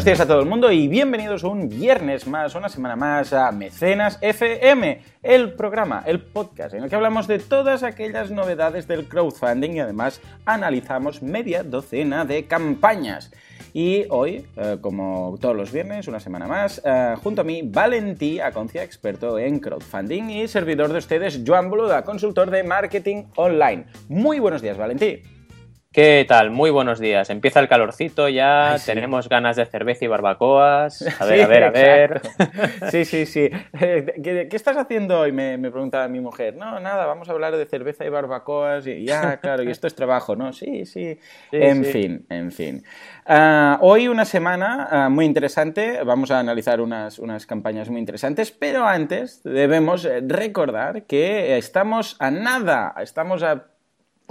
buenos días a todo el mundo y bienvenidos un viernes más, una semana más a Mecenas FM, el programa, el podcast en el que hablamos de todas aquellas novedades del crowdfunding y además analizamos media docena de campañas. Y hoy, eh, como todos los viernes, una semana más, eh, junto a mí, Valentí Aconcia, experto en crowdfunding y servidor de ustedes, Joan Boluda, consultor de marketing online. Muy buenos días, Valentí. ¿Qué tal? Muy buenos días. Empieza el calorcito ya, tenemos ganas de cerveza y barbacoas. A ver, a ver, a ver. Sí, sí, sí. ¿Qué, estás haciendo hoy? Me, me preguntaba mi mujer. No, nada, vamos a hablar de cerveza y barbacoas. Y ya, claro, y esto es trabajo, ¿no? Sí, sí. en fin, en fin. Ah, hoy una semana ah, muy interesante. Vamos a analizar unas, unas campañas muy interesantes, pero antes debemos recordar que estamos a nada, estamos a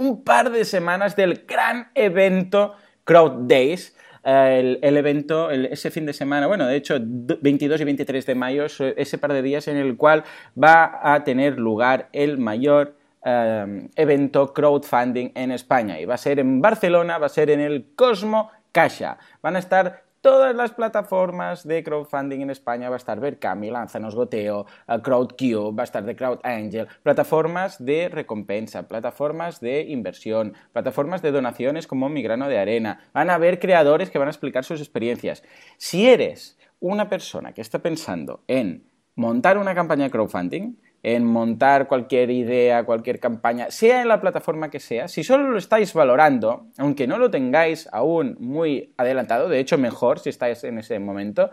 un par de semanas del gran evento Crowd Days. Eh, el, evento, ese fin de semana, bueno, de hecho, 22 y 23 de mayo, ese par de días en el cual va a tener lugar el mayor eh, evento crowdfunding en España. Y va a ser en Barcelona, va a ser en el Cosmo Caixa. Van a estar todas las plataformas de crowdfunding en España. Va a estar Verkami, Lanzanos Goteo, eh, CrowdCube, va a estar de CrowdAngel, plataformas de recompensa, plataformas de inversión, plataformas de donaciones como Migrano de Arena. Van a haber creadores que van a explicar sus experiencias. Si eres una persona que está pensando en montar una campaña de crowdfunding, en montar cualquier idea, cualquier campaña, sea en la plataforma que sea, si solo lo estáis valorando, aunque no lo tengáis aún muy adelantado, de hecho mejor si estáis en ese momento,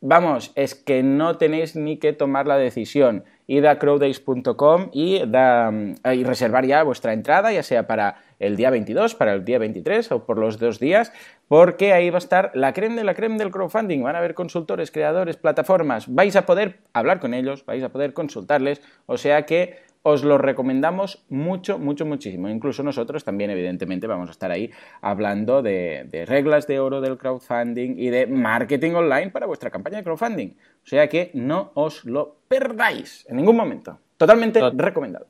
vamos, es que no tenéis ni que tomar la decisión. Id a crowdays.com y, y reservar ya vuestra entrada, ya sea para el día 22, para el día 23 o por los dos días, porque ahí va a estar la creme de la creme del crowdfunding. Van a haber consultores, creadores, plataformas. Vais a poder hablar con ellos, vais a poder consultarles, o sea que os lo recomendamos mucho, mucho, muchísimo. Incluso nosotros también, evidentemente, vamos a estar ahí hablando de, reglas de oro del crowdfunding y de marketing online para vuestra campaña de crowdfunding. O sea que no os lo perdáis en ningún momento. Totalmente recomendado.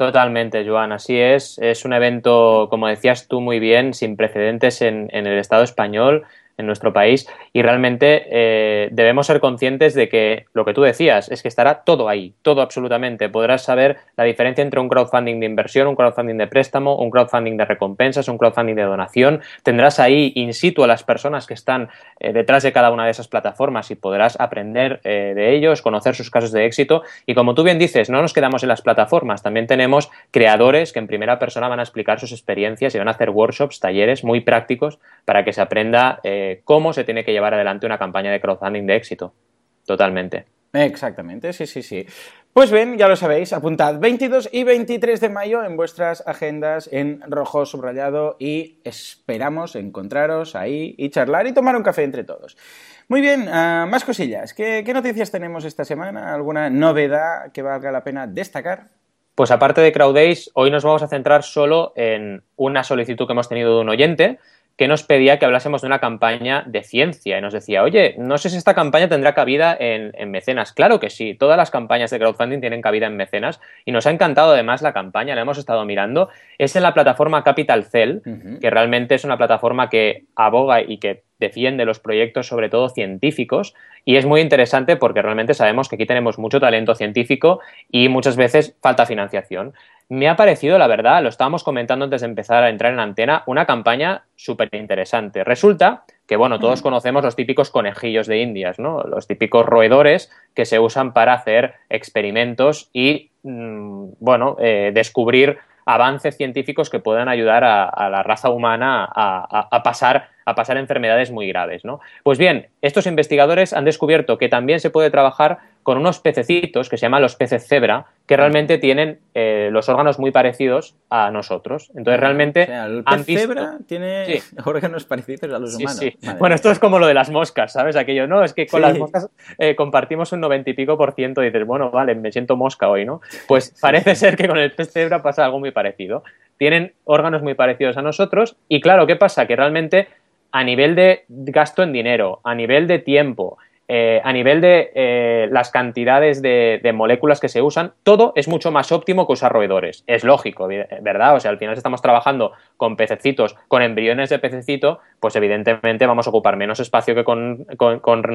Totalmente, Joan, así es. Es un evento, como decías tú muy bien, sin precedentes en, en el Estado español en nuestro país y realmente eh, debemos ser conscientes de que lo que tú decías es que estará todo ahí, todo absolutamente. Podrás saber la diferencia entre un crowdfunding de inversión, un crowdfunding de préstamo, un crowdfunding de recompensas, un crowdfunding de donación. Tendrás ahí in situ a las personas que están eh, detrás de cada una de esas plataformas y podrás aprender eh, de ellos, conocer sus casos de éxito. Y como tú bien dices, no nos quedamos en las plataformas, también tenemos creadores que en primera persona van a explicar sus experiencias y van a hacer workshops, talleres muy prácticos para que se aprenda cómo se tiene que llevar adelante una campaña de crowdfunding de éxito. Totalmente. Exactamente, sí, sí, sí. Pues bien, ya lo sabéis, apuntad 22 y 23 de mayo en vuestras agendas en rojo subrayado y esperamos encontraros ahí y charlar y tomar un café entre todos. Muy bien, ah, más cosillas. ¿Qué, noticias tenemos esta semana? ¿Alguna novedad que valga la pena destacar? Pues aparte de CrowdAce, hoy nos vamos a centrar solo en una solicitud que hemos tenido de un oyente que nos pedía que hablásemos de una campaña de ciencia y nos decía, oye, no sé si esta campaña tendrá cabida en, mecenas. Claro que sí, todas las campañas de crowdfunding tienen cabida en mecenas y nos ha encantado además la campaña, la hemos estado mirando. Es en la plataforma Capital Cell, que realmente es una plataforma que aboga y que defiende los proyectos, sobre todo científicos, y es muy interesante porque realmente sabemos que aquí tenemos mucho talento científico y muchas veces falta financiación me ha parecido, la verdad, lo estábamos comentando antes de empezar a entrar en antena, una campaña súper interesante. Resulta que, bueno, todos conocemos los típicos conejillos de indias, ¿no? Los típicos roedores que se usan para hacer experimentos y, mm, bueno, eh, descubrir avances científicos que puedan ayudar a, la raza humana a, pasar, a pasar enfermedades muy graves. ¿no? Pues bien, estos investigadores han descubierto que también se puede trabajar con unos pececitos que se llaman los peces cebra, que realmente tienen eh, los órganos muy parecidos a nosotros. Entonces, realmente. el pez cebra tiene órganos parecidos a los humanos. Sí. Bueno, esto es como lo de las moscas, ¿sabes? Aquello, ¿no? Es que con las moscas eh, compartimos un noventa y pico por ciento y dices, bueno, vale, me siento mosca hoy, ¿no? Pues parece ser que con el pez cebra pasa algo muy parecido. Tienen órganos muy parecidos a nosotros y, claro, ¿qué pasa? Que realmente a nivel de gasto en dinero, a nivel de tiempo, eh, a nivel de eh, las cantidades de, moléculas que se usan, todo es mucho más óptimo que usar roedores. Es lógico, ¿verdad? O sea, al final si estamos trabajando con pececitos, con embriones de pececito, pues evidentemente vamos a ocupar menos espacio que con,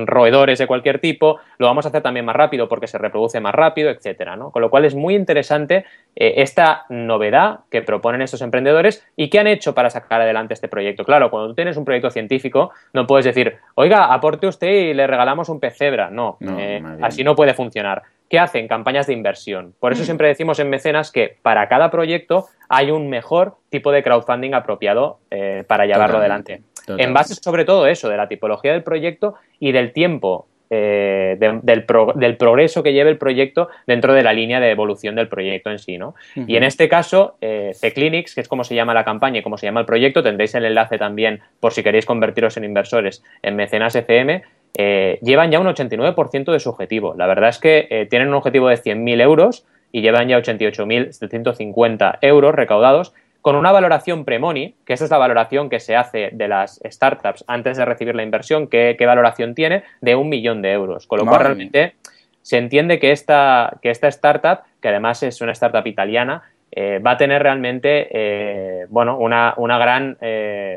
roedores de cualquier tipo, lo vamos a hacer también más rápido porque se reproduce más rápido, etcétera, ¿no? Con lo cual es muy interesante eh, esta novedad que proponen estos emprendedores y qué han hecho para sacar adelante este proyecto. Claro, cuando tú tienes un proyecto científico, no puedes decir, oiga, aporte usted y le regalamos un pecebra. No, eh, así no puede funcionar. ¿Qué hacen? Campañas de inversión. Por eso mm. siempre decimos en Mecenas que para cada proyecto hay un mejor tipo de crowdfunding apropiado eh, para llevarlo adelante. En base sobre todo eso, de la tipología del proyecto y del tiempo eh, del, progreso que lleve el proyecto dentro de la línea de evolución del proyecto en sí. ¿no? Y en este caso, eh, C-Clinics, que es como se llama la campaña y como se llama el proyecto, tendréis el enlace también por si queréis convertiros en inversores en Mecenas FM, eh, llevan ya un 89% de su objetivo. La verdad es que eh, tienen un objetivo de 100.000 euros y llevan ya 88.750 euros recaudados con una valoración pre-money, que esa es la valoración que se hace de las startups antes de recibir la inversión, qué, valoración tiene, de un millón de euros. Con lo cual realmente se entiende que esta, que esta startup, que además es una startup italiana, eh, va a tener realmente bueno, una, una, gran,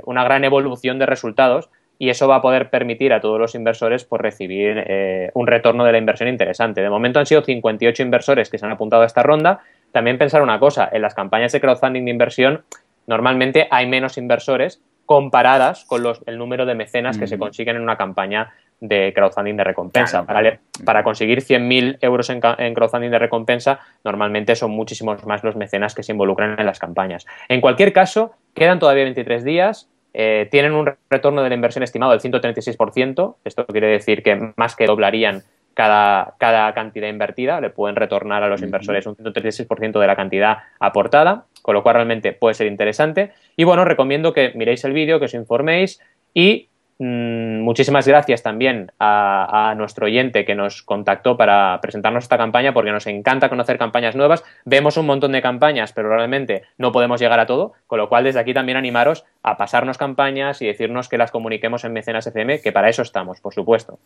una gran evolución de resultados y eso va a poder permitir a todos los inversores pues, recibir eh, un retorno de la inversión interesante. De momento han sido 58 inversores que se han apuntado a esta ronda. También pensar una cosa, en las campañas de crowdfunding de inversión normalmente hay menos inversores comparadas con los, el número de mecenas que se consiguen en una campaña de crowdfunding de recompensa. Para, conseguir 100.000 euros en, en, crowdfunding de recompensa, normalmente son muchísimos más los mecenas que se involucran en las campañas. En cualquier caso, quedan todavía 23 días. Eh, tienen un retorno de la inversión estimado del 136%. Esto quiere decir que más que doblarían cada, cada cantidad invertida. Le pueden retornar a los inversores un 136% de la cantidad aportada, con lo cual realmente puede ser interesante. Y bueno, recomiendo que miréis el vídeo, que os informéis y Mm, muchísimas gracias también a, nuestro oyente que nos contactó para presentarnos esta campaña porque nos encanta conocer campañas nuevas. Vemos un montón de campañas, pero realmente no podemos llegar a todo, con lo cual desde aquí también animaros a pasarnos campañas y decirnos que las comuniquemos en Mecenas FM, que para eso estamos, por supuesto.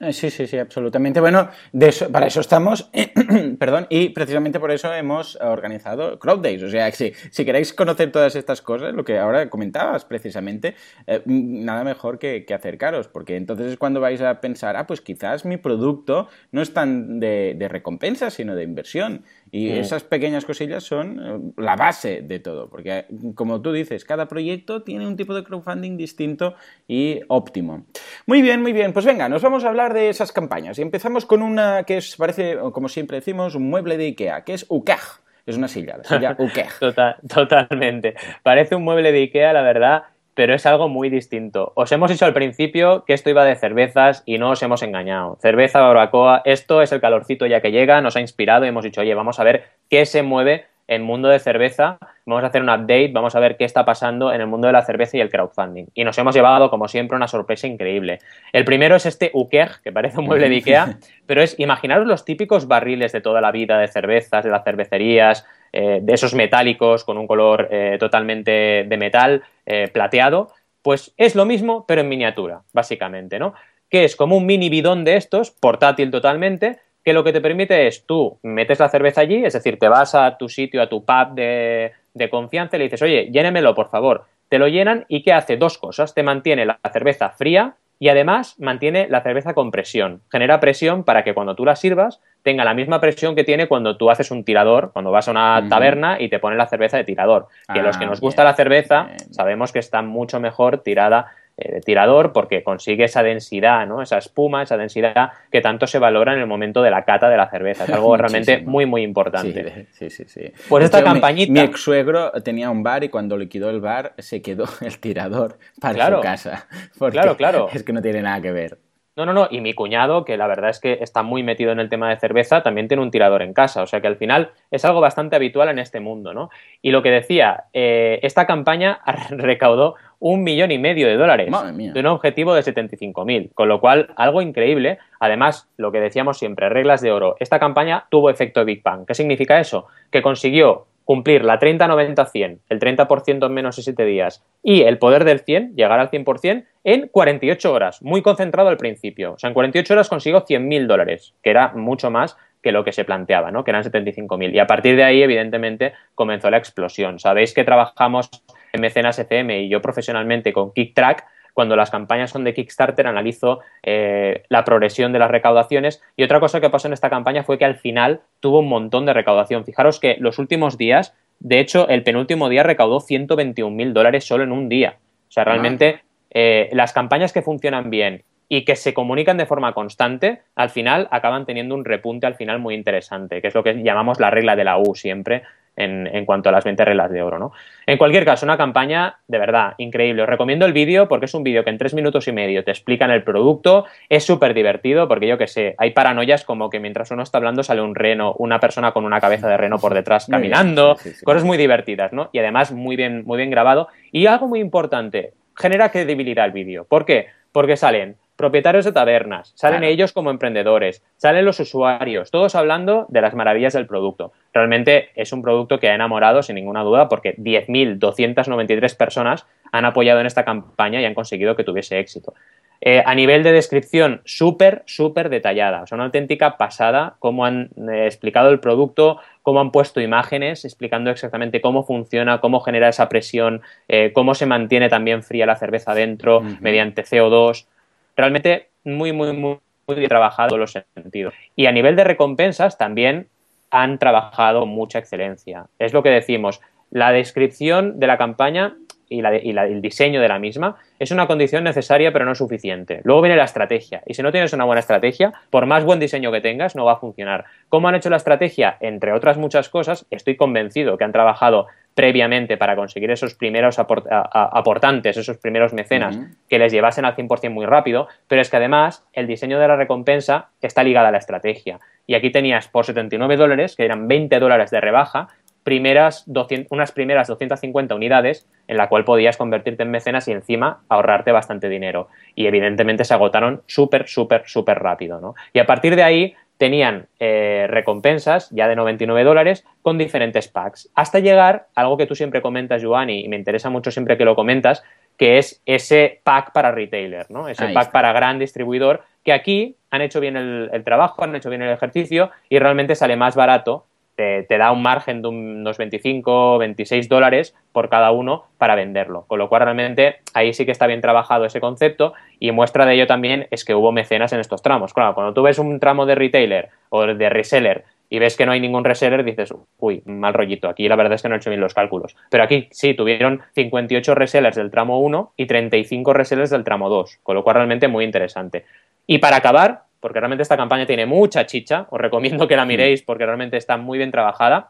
Eh, sí, sí, sí, absolutamente. Bueno, de eso, para eso estamos, perdón, y precisamente por eso hemos organizado Crowd Days. O sea, si, si queréis conocer todas estas cosas, lo que ahora comentabas precisamente, eh, nada mejor que, acercaros, porque entonces es cuando vais a pensar, ah, pues quizás mi producto no es tan de, de recompensa, sino de inversión. Y mm. esas pequeñas cosillas son eh, la base de todo, porque como tú dices, cada proyecto tiene un tipo de crowdfunding distinto y óptimo. Muy bien, muy bien. Pues venga, nos vamos a hablar de esas campañas. Y empezamos con una que es, parece, como siempre decimos, un mueble de Ikea, que es UKEG. Es una silla, la silla UKEG. Total, totalmente. Parece un mueble de Ikea, la verdad, pero es algo muy distinto. Os hemos dicho al principio que esto iba de cervezas y no os hemos engañado. Cerveza, barbacoa, esto es el calorcito ya que llega, nos ha inspirado y hemos dicho, oye, vamos a ver qué se mueve en mundo de cerveza, vamos a hacer un update, vamos a ver qué está pasando en el mundo de la cerveza y el crowdfunding. Y nos hemos llevado, como siempre, una sorpresa increíble. El primero es este Ukeg, que parece un mueble de Ikea, pero es, imaginaros los típicos barriles de toda la vida de cervezas, de las cervecerías, eh, de esos metálicos con un color eh, totalmente de metal, eh, plateado, pues es lo mismo, pero en miniatura, básicamente, ¿no? Que es como un mini bidón de estos, portátil totalmente, que lo que te permite es tú metes la cerveza allí, es decir, te vas a tu sitio, a tu pub de, de confianza y le dices, oye, llénemelo, por favor. Te lo llenan y ¿qué hace? Dos cosas. Te mantiene la cerveza fría y además mantiene la cerveza con presión. Genera presión para que cuando tú la sirvas tenga la misma presión que tiene cuando tú haces un tirador, cuando vas a una taberna y te ponen la cerveza de tirador. Que los que ah, nos gusta la cerveza sabemos que está mucho mejor tirada eh, de tirador porque consigue esa densidad, ¿no? esa espuma, esa densidad que tanto se valora en el momento de la cata de la cerveza. Es algo realmente muy, muy importante. Sí, sí, sí. Pues esta campañita. Mi, ex suegro tenía un bar y cuando liquidó el bar se quedó el tirador para su casa. Claro, claro. Es que no tiene nada que ver. No, no, no. Y mi cuñado, que la verdad es que está muy metido en el tema de cerveza, también tiene un tirador en casa. O sea que al final es algo bastante habitual en este mundo, ¿no? Y lo que decía, eh, esta campaña recaudó un millón y medio de dólares de un objetivo de 75.000, con lo cual algo increíble. Además, lo que decíamos siempre, reglas de oro. Esta campaña tuvo efecto Big Bang. ¿Qué significa eso? Que consiguió cumplir la 30-90-100, el 30% en menos de 7 días, y el poder del 100, llegar al 100%, en 48 horas, muy concentrado al principio. O sea, en 48 horas consigo 100.000 dólares, que era mucho más que lo que se planteaba, ¿no? que eran 75.000. Y a partir de ahí, evidentemente, comenzó la explosión. Sabéis que trabajamos en Mecenas FM y yo profesionalmente con KickTrack, cuando las campañas son de Kickstarter, analizo eh, la progresión de las recaudaciones. Y otra cosa que pasó en esta campaña fue que al final tuvo un montón de recaudación. Fijaros que los últimos días, de hecho, el penúltimo día recaudó 121 mil dólares solo en un día. O sea, realmente eh, las campañas que funcionan bien y que se comunican de forma constante, al final acaban teniendo un repunte al final muy interesante, que es lo que llamamos la regla de la U siempre, en, cuanto a las 20 reglas de oro. ¿no? En cualquier caso, una campaña de verdad increíble. Os recomiendo el vídeo porque es un vídeo que en tres minutos y medio te explican el producto. Es súper divertido porque yo que sé, hay paranoias como que mientras uno está hablando sale un reno, una persona con una cabeza de reno por detrás caminando, cosas muy divertidas, ¿no? Y además muy bien, muy bien grabado. Y algo muy importante, genera credibilidad el vídeo. ¿Por qué? Porque salen propietarios de tabernas, salen ellos como emprendedores, salen los usuarios, todos hablando de las maravillas del producto. Realmente es un producto que ha enamorado sin ninguna duda porque 10.293 personas han apoyado en esta campaña y han conseguido que tuviese éxito. Eh, a nivel de descripción, súper, súper detallada. O sea, una auténtica pasada, cómo han eh, explicado el producto, cómo han puesto imágenes, explicando exactamente cómo funciona, cómo genera esa presión, eh, cómo se mantiene también fría la cerveza dentro mediante CO2 realmente muy, muy, muy, muy bien trabajado en los sentidos. Y a nivel de recompensas también han trabajado mucha excelencia. Es lo que decimos, la descripción de la campaña y, el diseño de la misma es una condición necesaria pero no suficiente. Luego viene la estrategia y si no tienes una buena estrategia, por más buen diseño que tengas, no va a funcionar. ¿Cómo han hecho la estrategia? Entre otras muchas cosas, estoy convencido que han trabajado previamente para conseguir esos primeros aportantes, esos primeros mecenas que les llevasen al 100% muy rápido, pero es que además el diseño de la recompensa está ligado a la estrategia. Y aquí tenías por 79 dólares, que eran 20 dólares de rebaja, primeras unas primeras 250 unidades en la cual podías convertirte en mecenas y encima ahorrarte bastante dinero. Y evidentemente se agotaron súper, súper, súper rápido. ¿no? Y a partir de ahí tenían eh, recompensas ya de 99 dólares con diferentes packs, hasta llegar a algo que tú siempre comentas, Joan, y me interesa mucho siempre que lo comentas, que es ese pack para retailer, ¿no? ese pack para gran distribuidor, que aquí han hecho bien el, trabajo, han hecho bien el ejercicio y realmente sale más barato te, da un margen de unos 25, 26 dólares por cada uno para venderlo. Con lo cual realmente ahí sí que está bien trabajado ese concepto y muestra de ello también es que hubo mecenas en estos tramos. Claro, cuando tú ves un tramo de retailer o de reseller y ves que no hay ningún reseller, dices, uy, mal rollito, aquí la verdad es que no he hecho bien los cálculos. Pero aquí sí, tuvieron 58 resellers del tramo 1 y 35 resellers del tramo 2, con lo cual realmente muy interesante. Y para acabar, porque realmente esta campaña tiene mucha chicha, os recomiendo que la miréis porque realmente está muy bien trabajada.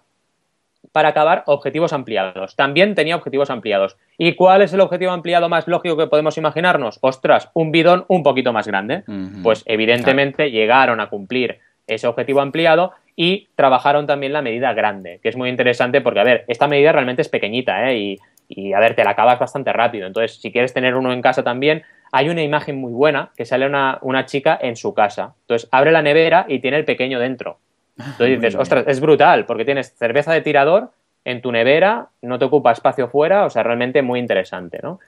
Para acabar, objetivos ampliados. También tenía objetivos ampliados. ¿Y cuál es el objetivo ampliado más lógico que podemos imaginarnos? Ostras, un bidón un poquito más grande. Pues evidentemente llegaron a cumplir ese objetivo ampliado y trabajaron también la medida grande, que es muy interesante porque, a ver, esta medida realmente es pequeñita ¿eh? y, y, a ver, te la acabas bastante rápido. Entonces, si quieres tener uno en casa también, hay una imagen muy buena que sale una, chica en su casa. Entonces abre la nevera y tiene el pequeño dentro. Entonces dices, ostras, es brutal, porque tienes cerveza de tirador en tu nevera, no te ocupa espacio fuera, o sea, realmente muy interesante, ¿no?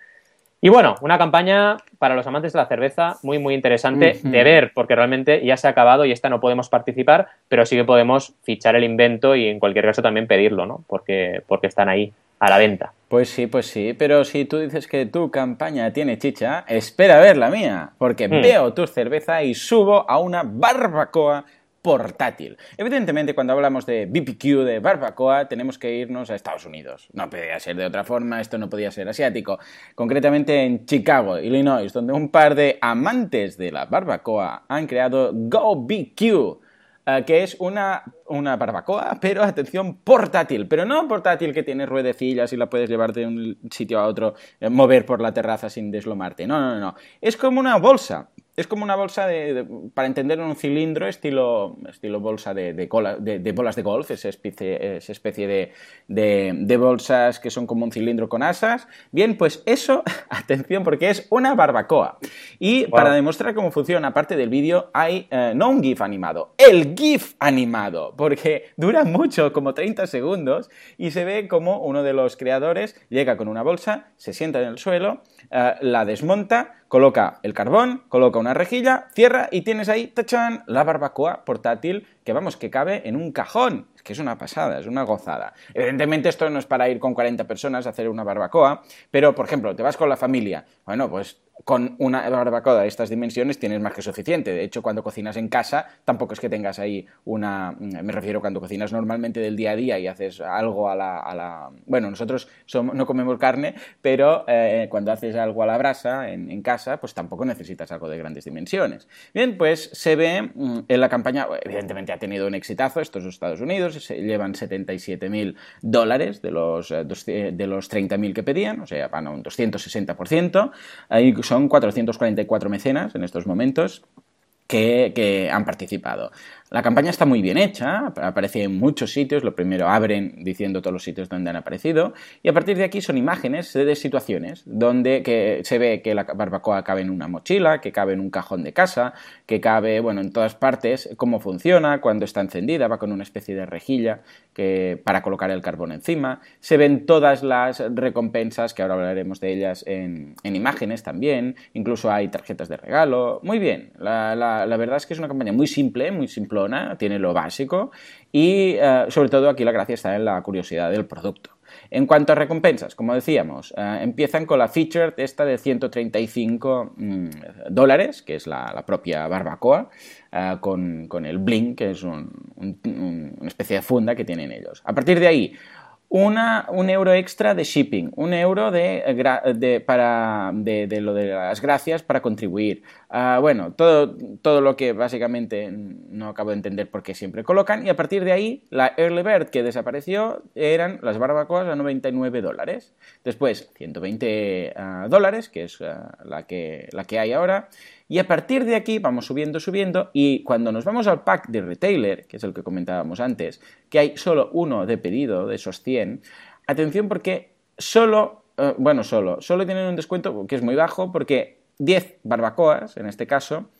Y bueno, una campaña para los amantes de la cerveza muy, muy interesante de ver, porque realmente ya se ha acabado y esta no podemos participar, pero sí que podemos fichar el invento y en cualquier caso también pedirlo, ¿no? Porque, porque están ahí a la venta. Pues sí, pues sí, pero si tú dices que tu campaña tiene chicha, espera a ver la mía, porque hmm. veo tu cerveza y subo a una barbacoa portátil. Evidentemente, cuando hablamos de BBQ, de barbacoa, tenemos que irnos a Estados Unidos. No podía ser de otra forma, esto no podía ser asiático. Concretamente en Chicago, Illinois, donde un par de amantes de la barbacoa han creado GoBQ que es una, una barbacoa, pero atención, portátil. Pero no portátil que tiene ruedecillas y la puedes llevar de un sitio a otro, eh, mover por la terraza sin deslomarte. No, no, no. Es como una bolsa es como una bolsa de, para entender un cilindro estilo, estilo bolsa de, de, de, bolas de golf, esa especie, esa especie de, bolsas que son como un cilindro con asas. Bien, pues eso, atención, porque es una barbacoa. Y para demostrar cómo funciona, aparte del vídeo, hay eh, no un GIF animado, el GIF animado, porque dura mucho, como 30 segundos, y se ve como uno de los creadores llega con una bolsa, se sienta en el suelo, eh, la desmonta, coloca el carbón, coloca una rejilla, cierra y tienes ahí, tachan, la barbacoa portátil que vamos, que cabe en un cajón. Es que es una pasada, es una gozada. Evidentemente esto no es para ir con 40 personas a hacer una barbacoa, pero por ejemplo, te vas con la familia, bueno, pues con una barbacoa de estas dimensiones tienes más que suficiente. De hecho, cuando cocinas en casa, tampoco es que tengas ahí una... Me refiero cuando cocinas normalmente del día a día y haces algo a la... Bueno, nosotros no comemos carne, pero eh, cuando haces algo a la brasa en, casa, pues tampoco necesitas algo de grandes dimensiones. Bien, pues se ve mm, en la campaña, evidentemente ha tenido un exitazo, estos Estados Unidos, se llevan 77 mil dólares de los, eh, de los 30.000 que pedían, o sea, van a un 260%. Ahí son 444 mecenas en estos momentos que, que, han participado. La campaña está muy bien hecha, aparece en muchos sitios, lo primero abren diciendo todos los sitios donde han aparecido, y a partir de aquí son imágenes de situaciones donde se ve que la barbacoa cabe en una mochila, que cabe en un cajón de casa, que cabe, bueno, en todas partes, cómo funciona, cuando está encendida, va con una especie de rejilla que, para colocar el carbón encima, se ven todas las recompensas, que ahora hablaremos de ellas en, imágenes también, incluso hay tarjetas de regalo, muy bien, la verdad es que es una campaña muy simple, muy simple tiene lo básico y eh, sobre todo aquí la gracia está en la curiosidad del producto. En cuanto a recompensas, como decíamos, eh, empiezan con la feature esta de 135 mm, dólares, que es la, propia barbacoa, eh, con, el bling, que es una especie de funda que tienen ellos. A partir de ahí, una, un euro extra de shipping, un euro de, de para, de, de, lo de las gracias para contribuir. Uh, bueno, todo, todo lo que básicamente no acabo de entender por qué siempre colocan. Y a partir de ahí, la Early Bird que desapareció eran las barbacoas a 99 dólares. Después, 120 uh, dólares, que es uh, la, que, la que hay ahora. Y a partir de aquí vamos subiendo, subiendo, y cuando nos vamos al pack de retailer, que es el que comentábamos antes, que hay solo uno de pedido de esos 100, atención porque solo, eh, bueno, solo, solo tienen un descuento que es muy bajo porque 10 barbacoas, en este caso,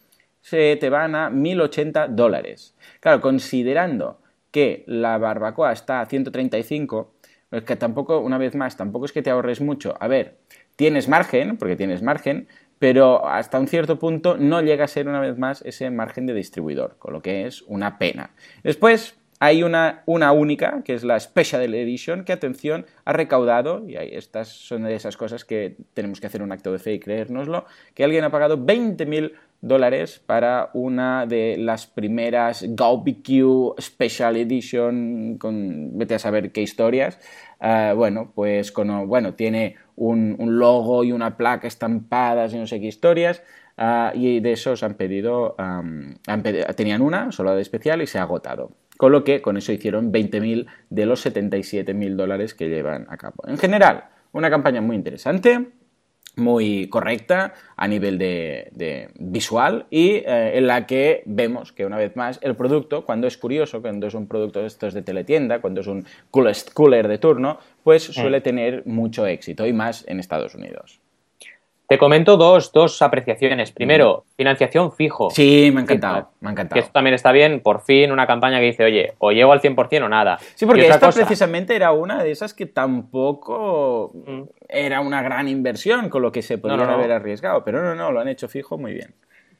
se te van a 1080 dólares. Claro, considerando que la barbacoa está a 135, es que tampoco, una vez más, tampoco es que te ahorres mucho. A ver, tienes margen, porque tienes margen, pero hasta un cierto punto no llega a ser una vez más ese margen de distribuidor, con lo que es una pena. Después hay una, única, que es la Special Edition, que atención, ha recaudado, y ahí estas son de esas cosas que tenemos que hacer un acto de fe y creérnoslo, que alguien ha pagado 20.000 dólares para una de las primeras GoBQ Special Edition, con vete a saber qué historias. Ah, bueno, pues con, bueno, tiene un, logo y una placa estampadas y no sé qué historias. Ah, y de esos han pedido, han tenían una, solo de especial, y se ha agotado. Con lo que con eso hicieron 20.000 de los 77.000 dólares que llevan a cabo. En general, una campaña muy interesante, muy correcta a nivel de, visual y eh, en la que vemos que una vez más el producto, cuando es curioso, cuando es un producto de estos de teletienda, cuando es un cooler de turno, pues mm. suele tener mucho éxito y más en Estados Unidos. Te comento dos, dos apreciaciones. Primero, financiación fijo. Sí, me ha encantado, me ha encantado. Que esto también está bien, por fin una campaña que dice, oye, o llego al 100% o nada. Sí, porque esta precisamente era una de esas que tampoco mm. era una gran inversión con lo que se podría haber arriesgado, pero no, no, lo han hecho fijo muy bien.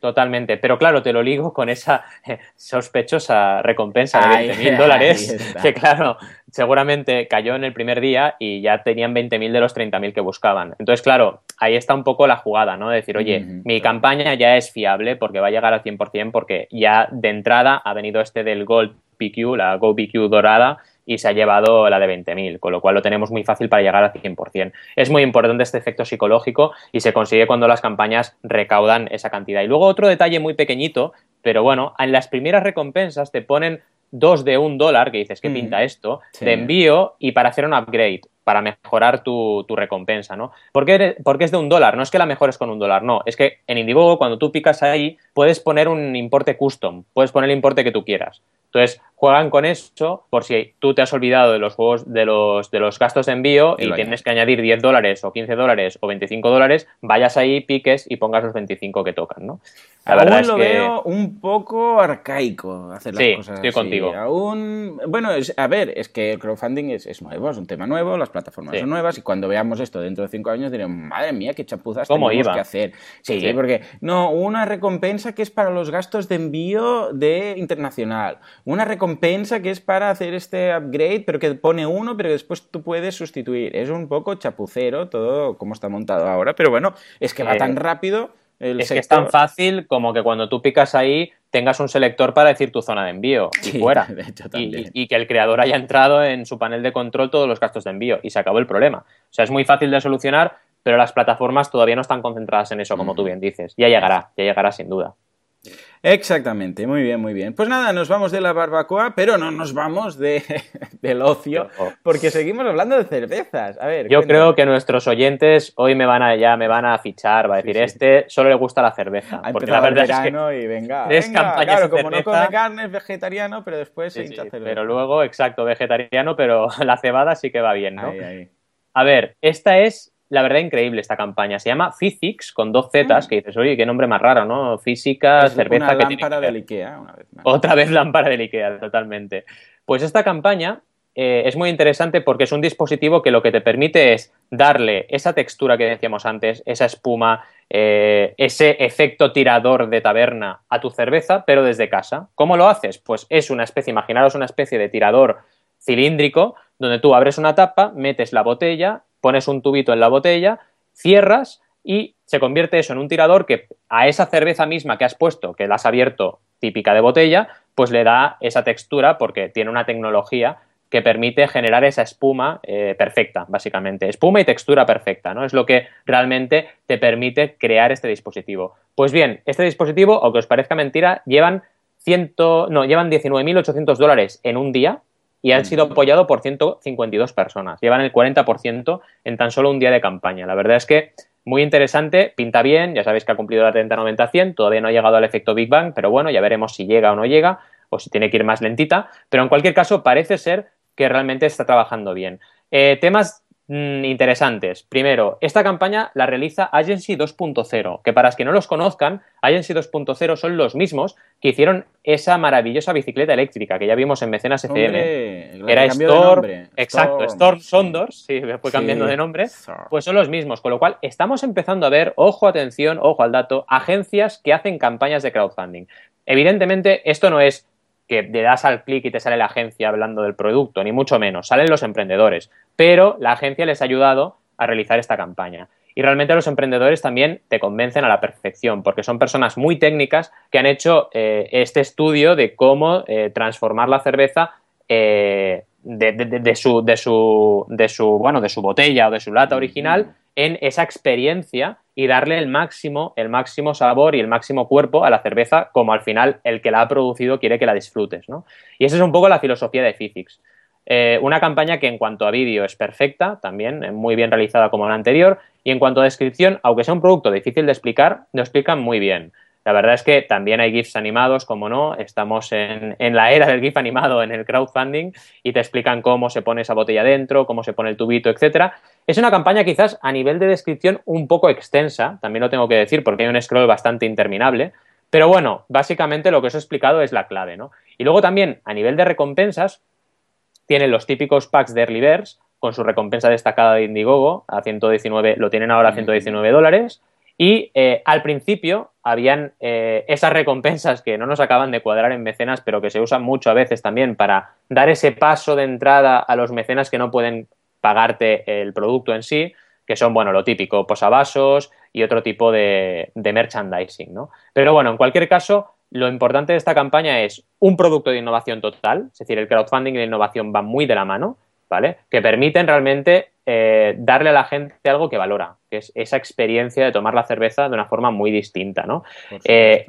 Totalmente, pero claro, te lo ligo con esa eh, sospechosa recompensa de 20.000 dólares, que claro, seguramente cayó en el primer día y ya tenían 20.000 de los 30.000 que buscaban. Entonces, claro, ahí está un poco la jugada, ¿no? De decir, oye, mi campaña ya es fiable porque va a llegar al 100% porque ya de entrada ha venido este del Gold PQ, la Go PQ dorada, y se ha llevado la de 20.000, con lo cual lo tenemos muy fácil para llegar al 100%. Es muy importante este efecto psicológico y se consigue cuando las campañas recaudan esa cantidad. Y luego otro detalle muy pequeñito, pero bueno, en las primeras recompensas te ponen dos de un dólar, que dices, ¿qué pinta esto? De envío y para hacer un upgrade, para mejorar tu, recompensa, ¿no? ¿Por qué, porque es de un dólar? No es que la mejores con un dólar, no. Es que en Indiegogo, cuando tú picas ahí, puedes poner un importe custom, puedes poner el importe que tú quieras. Entonces, juegan con eso por si tú te has olvidado de los juegos de los, de los gastos de envío y, tienes que añadir 10 dólares o 15 dólares o 25 dólares, vayas ahí, piques y pongas los 25 que tocan, ¿no? La verdad es lo veo un poco arcaico hacer las sí, cosas estoy contigo. Aún, bueno, a ver, es que el crowdfunding es, nuevo, es un tema nuevo, las plataformas son nuevas y cuando veamos esto dentro de 5 años diremos, madre mía, qué chapuzas tenemos que hacer. Sí, sí, porque no, una recompensa que es para los gastos de envío de internacional, una recompensa que es para hacer este upgrade, pero que pone uno, pero que después tú puedes sustituir. Es un poco chapucero todo como está montado ahora, pero bueno, es que va tan rápido es que es tan fácil como que cuando tú picas ahí tengas un selector para decir tu zona de envío y fuera. y, que el creador haya entrado en su panel de control todos los gastos de envío y se acabó el problema. O sea, es muy fácil de solucionar, pero las plataformas todavía no están concentradas en eso, como tú bien dices. Ya llegará, ya llegará sin duda. Exactamente, muy bien, muy bien. Pues nada, nos vamos de la barbacoa, pero no nos vamos de, del ocio, porque seguimos hablando de cervezas. A ver, yo creo que nuestros oyentes hoy me van a ya me van a fichar, va a decir este solo le gusta la cerveza, porque la verdad es que y venga, es claro, como no come carne es vegetariano, pero después se hincha cerveza. Pero luego, exacto, vegetariano, pero la cebada sí que va bien, ¿no? A ver, esta es la verdad, increíble esta campaña. Se llama Physics, con dos Zetas, mm. que dices, oye, qué nombre más raro, ¿no? Física, cerveza... Una lámpara del Ikea, una vez más. Otra vez lámpara del Ikea, totalmente. Pues esta campaña eh, es muy interesante porque es un dispositivo que lo que te permite es darle esa textura que decíamos antes, esa espuma, eh, ese efecto tirador de taberna a tu cerveza, pero desde casa. ¿Cómo lo haces? Pues es una especie, imaginaros una especie de tirador cilíndrico donde tú abres una tapa, metes la botella pones un tubito en la botella, cierras y se convierte eso en un tirador que a esa cerveza misma que has puesto, que la has abierto típica de botella, pues le da esa textura porque tiene una tecnología que permite generar esa espuma eh, perfecta, básicamente. Espuma y textura perfecta, ¿no? Es lo que realmente te permite crear este dispositivo. Pues bien, este dispositivo, aunque os parezca mentira, llevan, ciento, no, llevan 19.800 dólares en un día, y han sido apoyados por 152 personas. Llevan el 40% en tan solo un día de campaña. La verdad es que muy interesante, pinta bien, ya sabéis que ha cumplido la 30-90-100, todavía no ha llegado al efecto Big Bang, pero bueno, ya veremos si llega o no llega, o si tiene que ir más lentita, pero en cualquier caso parece ser que realmente está trabajando bien. Eh, temas Mm, interesantes. Primero, esta campaña la realiza Agency 2.0, que para los que no los conozcan, Agency 2.0 son los mismos que hicieron esa maravillosa bicicleta eléctrica que ya vimos en Mecenas FM. Era Storm, exacto, Storm, Sondors, sí, fue cambiando de nombre, pues son los mismos, con lo cual estamos empezando a ver, ojo, atención, ojo al dato, agencias que hacen campañas de crowdfunding. Evidentemente, esto no es que le das al clic y te sale la agencia hablando del producto, ni mucho menos, salen los emprendedores, pero la agencia les ha ayudado a realizar esta campaña. Y realmente los emprendedores también te convencen a la perfección, porque son personas muy técnicas que han hecho eh, este estudio de cómo eh, transformar la cerveza eh, de, su, de, su, de, su, bueno, de su botella o de su lata original en esa experiencia y darle el máximo, el máximo sabor y el máximo cuerpo a la cerveza, como al final el que la ha producido quiere que la disfrutes. ¿no? Y esa es un poco la filosofía de Physics. Eh, una campaña que en cuanto a vídeo es perfecta, también eh, muy bien realizada como la anterior, y en cuanto a descripción, aunque sea un producto difícil de explicar, lo explican muy bien. La verdad es que también hay GIFs animados, como no, estamos en, la era del GIF animado en el crowdfunding y te explican cómo se pone esa botella dentro, cómo se pone el tubito, etcétera. Es una campaña quizás a nivel de descripción un poco extensa, también lo tengo que decir porque hay un scroll bastante interminable, pero bueno, básicamente lo que os he explicado es la clave, ¿no? Y luego también a nivel de recompensas, tienen los típicos packs de Early Birds con su recompensa destacada de Indiegogo a 119, lo tienen ahora a 119 dólares. Y eh, al principio habían eh, esas recompensas que no nos acaban de cuadrar en mecenas, pero que se usan mucho a veces también para dar ese paso de entrada a los mecenas que no pueden pagarte el producto en sí, que son, bueno, lo típico, posavasos y otro tipo de, de merchandising, ¿no? Pero bueno, en cualquier caso, lo importante de esta campaña es un producto de innovación total, es decir, el crowdfunding y la innovación van muy de la mano, ¿vale? Que permiten realmente eh, darle a la gente algo que valora, que es esa experiencia de tomar la cerveza de una forma muy distinta, ¿no? Eh,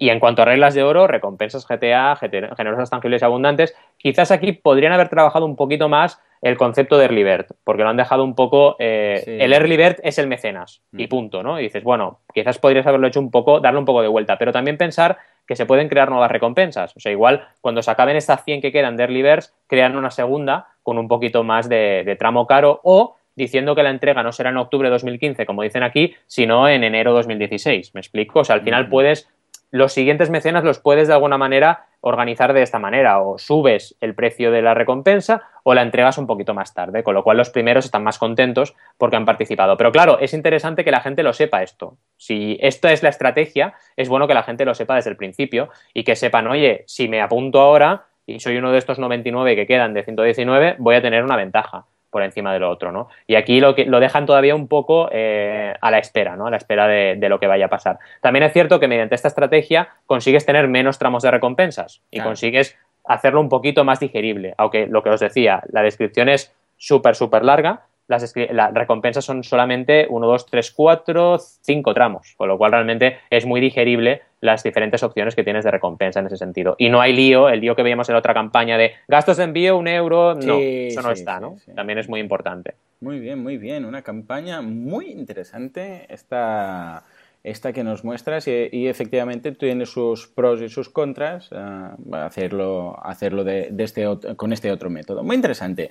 Y en cuanto a reglas de oro, recompensas GTA, generosas, tangibles y abundantes, quizás aquí podrían haber trabajado un poquito más el concepto de early bird, porque lo han dejado un poco... Eh, el early bird es el mecenas, y mm. punto, ¿no? Y dices, bueno, quizás podrías haberlo hecho un poco, darle un poco de vuelta, pero también pensar que se pueden crear nuevas recompensas. O sea, igual cuando se acaben estas 100 que quedan de early birds, crean una segunda con un poquito más de, de tramo caro o diciendo que la entrega no será en octubre de 2015, como dicen aquí, sino en enero de 2016. ¿Me explico? O sea, al final puedes los siguientes mecenas los puedes de alguna manera organizar de esta manera, o subes el precio de la recompensa o la entregas un poquito más tarde, con lo cual los primeros están más contentos porque han participado. Pero claro, es interesante que la gente lo sepa esto. Si esta es la estrategia, es bueno que la gente lo sepa desde el principio y que sepan, oye, si me apunto ahora y soy uno de estos 99 que quedan de 119, voy a tener una ventaja por encima de lo otro, ¿no? Y aquí lo, que, lo dejan todavía un poco eh, a la espera, ¿no? A la espera de, lo que vaya a pasar. También es cierto que mediante esta estrategia consigues tener menos tramos de recompensas y consigues hacerlo un poquito más digerible, aunque lo que os decía, la descripción es súper, súper larga, las, recompensas son solamente 1, 2, 3, 4, 5 tramos, con lo cual realmente es muy digerible las diferentes opciones que tienes de recompensa en ese sentido. Y no hay lío, el lío que veíamos en la otra campaña de gastos de envío, un euro, no, eso no está, ¿no? También es muy importante. Muy bien, muy bien, una campaña muy interesante. Esta esta que nos muestras y, efectivamente tiene sus pros y sus contras uh, hacerlo, hacerlo de, este con este otro método. Muy interesante.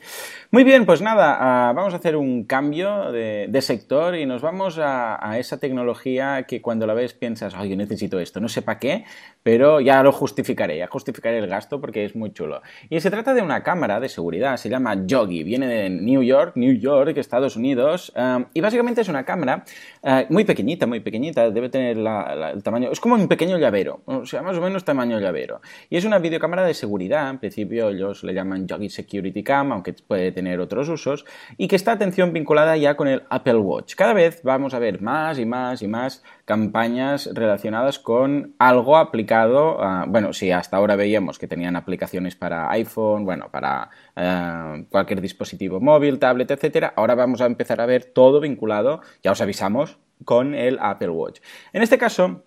Muy bien, pues nada, ah, vamos a hacer un cambio de, sector y nos vamos a, esa tecnología que cuando la ves piensas, ay, yo necesito esto, no sé para qué, pero ya lo justificaré, ya justificaré el gasto porque es muy chulo. Y se trata de una cámara de seguridad, se llama Yogi, viene de New York, New York, Estados Unidos, y básicamente es una cámara muy pequeñita, muy pequeñita, debe tener el tamaño, es como un pequeño llavero, o sea, más o menos tamaño llavero. Y es una videocámara de seguridad, en principio ellos le llaman Yogi Security Cam, aunque puede tener otros usos, y que está atención vinculada ya con el Apple Watch. Cada vez vamos a ver más y más y más campañas relacionadas con algo aplicado, bueno, sí, hasta ahora veíamos que tenían aplicaciones para iPhone, bueno, para eh, cualquier dispositivo móvil, tablet, etcétera. Ahora vamos a empezar a ver todo vinculado, ya os avisamos, con el Apple Watch. En este caso,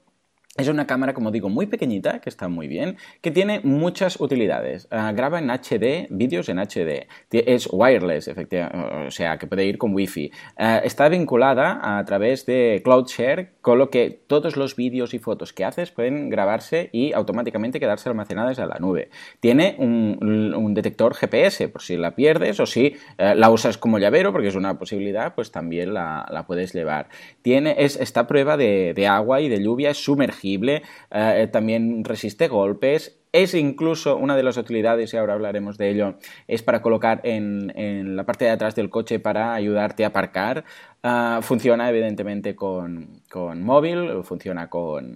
es una cámara, como digo, muy pequeñita, que está muy bien, que tiene muchas utilidades. Ah, graba en HD, vídeos en HD. Es wireless, efectivamente, o sea, que puede ir con Wi-Fi. Ah, está vinculada a través de CloudShare, con lo que todos los vídeos y fotos que haces pueden grabarse y automáticamente quedarse almacenadas en la nube. Tiene un, detector GPS, por si la pierdes o si eh, la usas como llavero, porque es una posibilidad, pues también la, puedes llevar. Tiene es, esta prueba de, agua y de lluvia es sumergida eh, también resiste golpes. Es incluso una de las utilidades, y ahora hablaremos de ello, es para colocar en, en la parte de atrás del coche para ayudarte a aparcar. Ah, funciona evidentemente con, móvil, funciona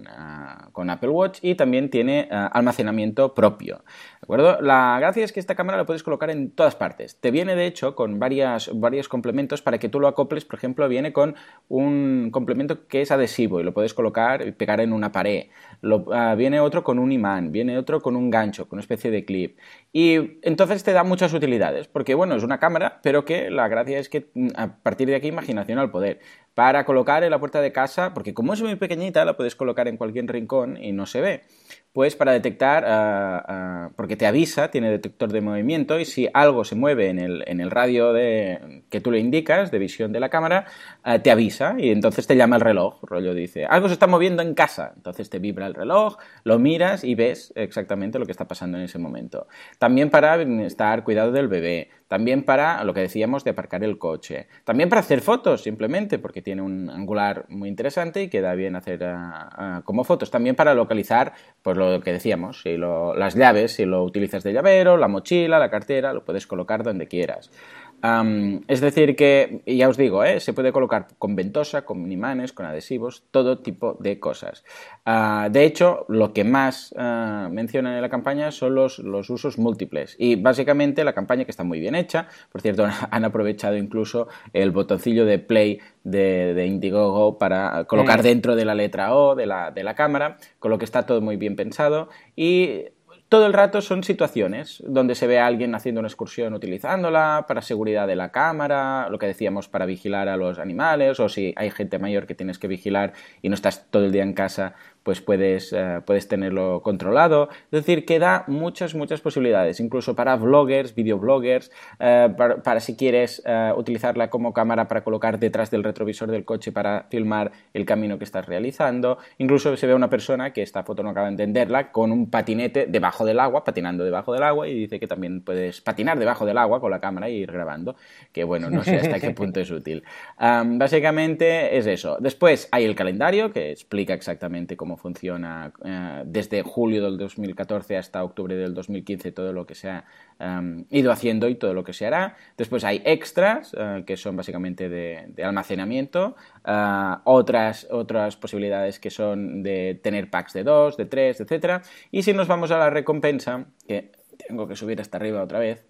ah, con, Apple Watch y también tiene ah, almacenamiento propio. ¿De acuerdo? La gracia es que esta cámara la puedes colocar en todas partes. Te viene de hecho con varias, varios complementos para que tú lo acoples. Por ejemplo, viene con un complemento que es adhesivo y lo puedes colocar y pegar en una pared. viene otro con un imán, viene otro con un gancho, con una especie de clip. Y entonces te da muchas utilidades, porque bueno, es una cámara, pero que la gracia es que mm, a partir de aquí imaginación al poder. Para colocar en la puerta de casa, porque como es muy pequeñita, la puedes colocar en cualquier rincón y no se ve pues para detectar, ah, ah, porque te avisa, tiene detector de movimiento y si algo se mueve en el, en el radio de, que tú le indicas, de visión de la cámara, ah, te avisa y entonces te llama el reloj. Rollo dice, algo se está moviendo en casa. Entonces te vibra el reloj, lo miras y ves exactamente lo que está pasando en ese momento. También para estar cuidado del bebé, también para lo que decíamos de aparcar el coche, también para hacer fotos simplemente, porque tiene un angular muy interesante y queda bien hacer como fotos, también para localizar pues, lo que decíamos, si las llaves, si lo utilizas de llavero, la mochila, la cartera, lo puedes colocar donde quieras es decir, que ya os digo, ¿eh? se puede colocar con ventosa, con imanes, con adhesivos, todo tipo de cosas. Ah, de hecho, lo que más uh, mencionan en la campaña son los, los, usos múltiples. Y básicamente la campaña que está muy bien hecha, por cierto, han aprovechado incluso el botoncillo de play de, de Indiegogo para colocar mm. dentro de la letra O de la, de la cámara, con lo que está todo muy bien pensado. Y todo el rato son situaciones donde se ve a alguien haciendo una excursión utilizándola para seguridad de la cámara, lo que decíamos para vigilar a los animales, o si hay gente mayor que tienes que vigilar y no estás todo el día en casa, pues puedes, eh, puedes tenerlo controlado. Es decir, que da muchas, muchas posibilidades, incluso para vloggers, videobloggers, eh, para, si quieres eh, utilizarla como cámara para colocar detrás del retrovisor del coche para filmar el camino que estás realizando. Incluso se ve una persona, que esta foto no acaba de entenderla, con un patinete debajo del agua, patinando debajo del agua, y dice que también puedes patinar debajo del agua con la cámara y ir grabando, que bueno, no sé hasta qué punto es útil. básicamente es eso. Después hay el calendario, que explica exactamente cómo funciona eh, desde julio del 2014 hasta octubre del 2015 todo lo que se ha ido haciendo y todo lo que se hará. Después hay extras, eh, que son básicamente de, almacenamiento, eh, otras, otras posibilidades que son de tener packs de dos, de tres, etc. Y si nos vamos a la recompensa, que tengo que subir hasta arriba otra vez,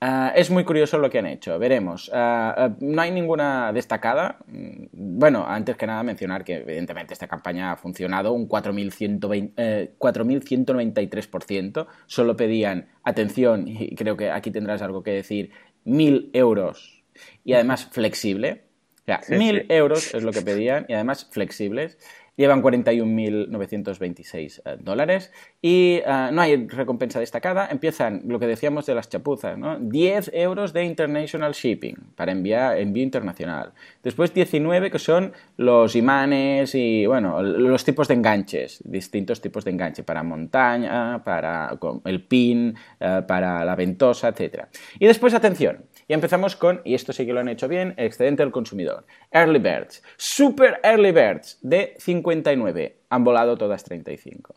Ah, es muy curioso lo que han hecho, veremos. Ah, ah, no hay ninguna destacada. Mm, bueno, antes que nada mencionar que evidentemente esta campaña ha funcionado un 4.193%. Eh, Solo pedían atención, y creo que aquí tendrás algo que decir, 1.000 euros y además flexible. O sea, 1.000 euros es lo que pedían y además flexibles. Llevan 41.926 eh, dólares y eh, no hay recompensa destacada. Empiezan lo que decíamos de las chapuzas, ¿no? 10 euros de international shipping para enviar, envío internacional. Después 19 que son los imanes y, bueno, los tipos de enganches, distintos tipos de enganche para montaña, para el pin, eh, para la ventosa, etc. Y después, atención, y empezamos con, y esto sí que lo han hecho bien, excedente del consumidor. Early Birds. Super Early Birds de 59. Han volado todas 35.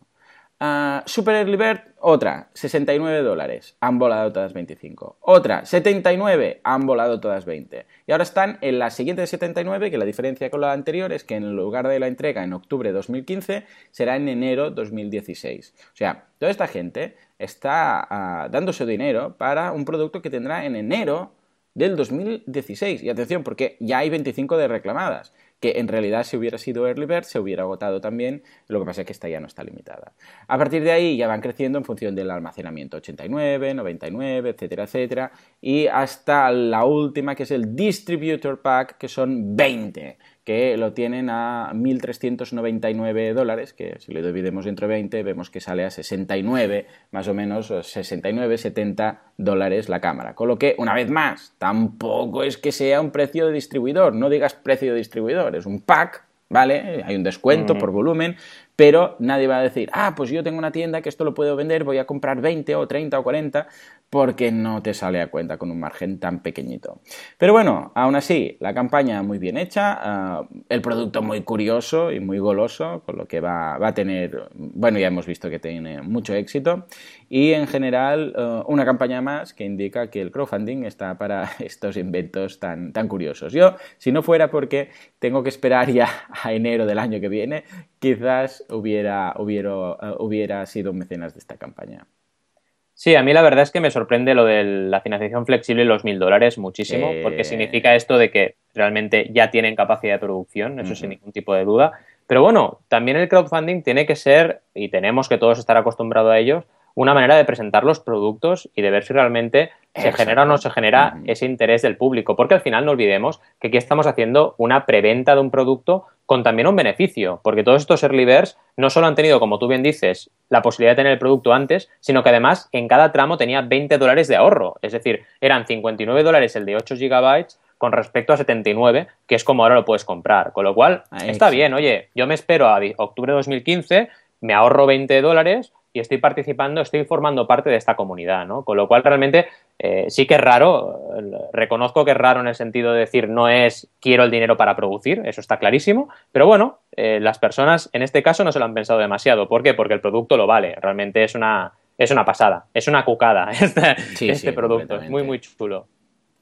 Ah, Super Early Bird, otra, 69 dólares, han volado todas 25. Otra, 79, han volado todas 20. Y ahora están en la siguiente de 79, que la diferencia con la anterior es que en lugar de la entrega en octubre de 2015, será en enero 2016. O sea, toda esta gente está uh, dando su dinero para un producto que tendrá en enero del 2016. Y atención, porque ya hay 25 de reclamadas, que en realidad si hubiera sido Early Bird se hubiera agotado también, lo que pasa es que esta ya no está limitada. A partir de ahí ya van creciendo en función del almacenamiento 89, 99, etcétera, etcétera, y hasta la última que es el Distributor Pack, que son 20 que lo tienen a 1.399 dólares, que si lo dividimos entre 20 vemos que sale a 69, más o menos 69, 70 dólares la cámara. Con lo que, una vez más, tampoco es que sea un precio de distribuidor, no digas precio de distribuidor, es un pack, ¿vale? Hay un descuento por volumen, pero nadie va a decir, ah, pues yo tengo una tienda que esto lo puedo vender, voy a comprar 20 o 30 o 40, porque no te sale a cuenta con un margen tan pequeñito. Pero bueno, aún así, la campaña muy bien hecha, ah, el producto muy curioso y muy goloso, con lo que va, a tener, bueno, ya hemos visto que tiene mucho éxito, y en general ah, una campaña más que indica que el crowdfunding está para estos inventos tan, tan curiosos. Yo, si no fuera porque tengo que esperar ya a enero del año que viene, quizás hubiera, hubiera, ah, hubiera sido mecenas de esta campaña. Sí, a mí la verdad es que me sorprende lo de la financiación flexible y los mil dólares muchísimo, porque significa esto de que realmente ya tienen capacidad de producción, eso sin ningún tipo de duda. Pero bueno, también el crowdfunding tiene que ser, y tenemos que todos estar acostumbrados a ellos, una manera de presentar los productos y de ver si realmente se genera o no se genera ese interés del público. Porque al final no olvidemos que aquí estamos haciendo una preventa de un producto con también un beneficio, porque todos estos early birds no solo han tenido, como tú bien dices, la posibilidad de tener el producto antes, sino que además en cada tramo tenía 20 dólares de ahorro. Es decir, eran 59 dólares el de 8 gigabytes con respecto a 79, que es como ahora lo puedes comprar. Con lo cual, está bien, oye, yo me espero a octubre de 2015, me ahorro 20 dólares y estoy participando, estoy formando parte de esta comunidad, ¿no? Con lo cual realmente eh, sí que es raro, reconozco que es raro en el sentido de decir no es quiero el dinero para producir, eso está clarísimo, pero bueno, eh, las personas en este caso no se lo han pensado demasiado. ¿Por qué? Porque el producto lo vale, realmente es una, es una pasada, es una cucada este, este producto, es muy muy chulo.